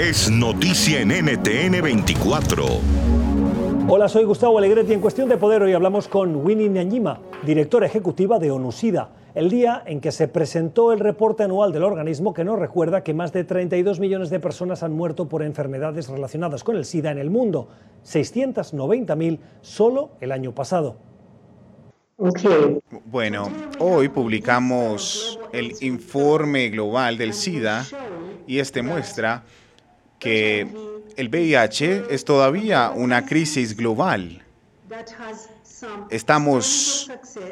Es noticia en NTN 24. Hola, soy Gustavo Alegretti. En Cuestión de Poder hoy hablamos con Winnie Ñañima, directora ejecutiva de ONUSIDA, el día en que se presentó el reporte anual del organismo que nos recuerda que más de 32 millones de personas han muerto por enfermedades relacionadas con el SIDA en el mundo, 690.000 solo el año pasado. Bueno, hoy publicamos el informe global del SIDA y este muestra que el VIH es todavía una crisis global. Estamos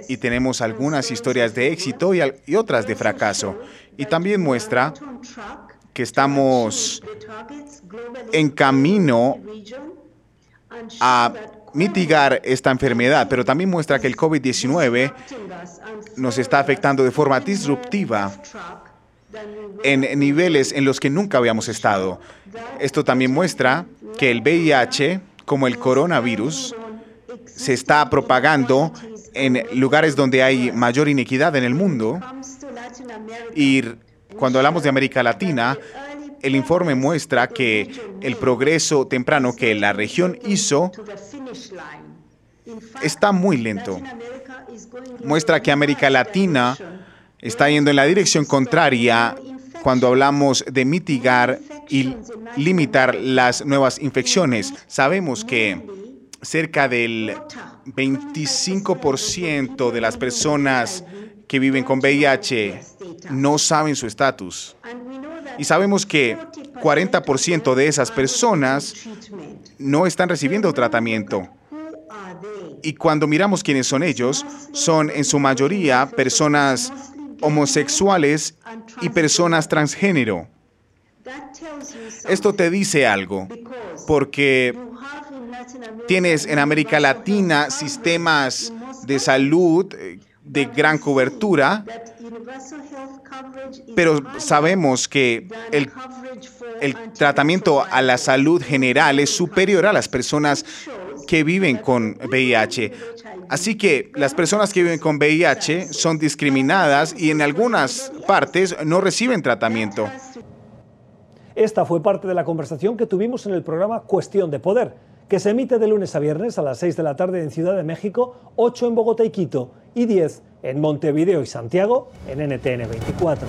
y tenemos algunas historias de éxito y, y, otras de fracaso. Y también muestra que estamos en camino a mitigar esta enfermedad, pero también muestra que el COVID-19 nos está afectando de forma disruptiva en niveles en los que nunca habíamos estado. Esto también muestra que el VIH, como el coronavirus, se está propagando en lugares donde hay mayor inequidad en el mundo. Y cuando hablamos de América Latina, el informe muestra que el progreso temprano que la región hizo está muy lento. Muestra que América Latina está yendo en la dirección contraria cuando hablamos de mitigar y limitar las nuevas infecciones. Sabemos que cerca del 25% de las personas que viven con VIH no saben su estatus. Y sabemos que 40% de esas personas no están recibiendo tratamiento. Y cuando miramos quiénes son ellos, son en su mayoría personas homosexuales y personas transgénero. Esto te dice algo, porque tienes en América Latina sistemas de salud eh, de gran cobertura, pero sabemos que el, el, tratamiento a la salud general es superior a las personas que viven con VIH. Así que las personas que viven con VIH son discriminadas y en algunas partes no reciben tratamiento. Esta fue parte de la conversación que tuvimos en el programa Cuestión de Poder, que se emite de lunes a viernes a las 6 de la tarde en Ciudad de México, 8 en Bogotá y Quito y 10 en Montevideo y Santiago en NTN 24.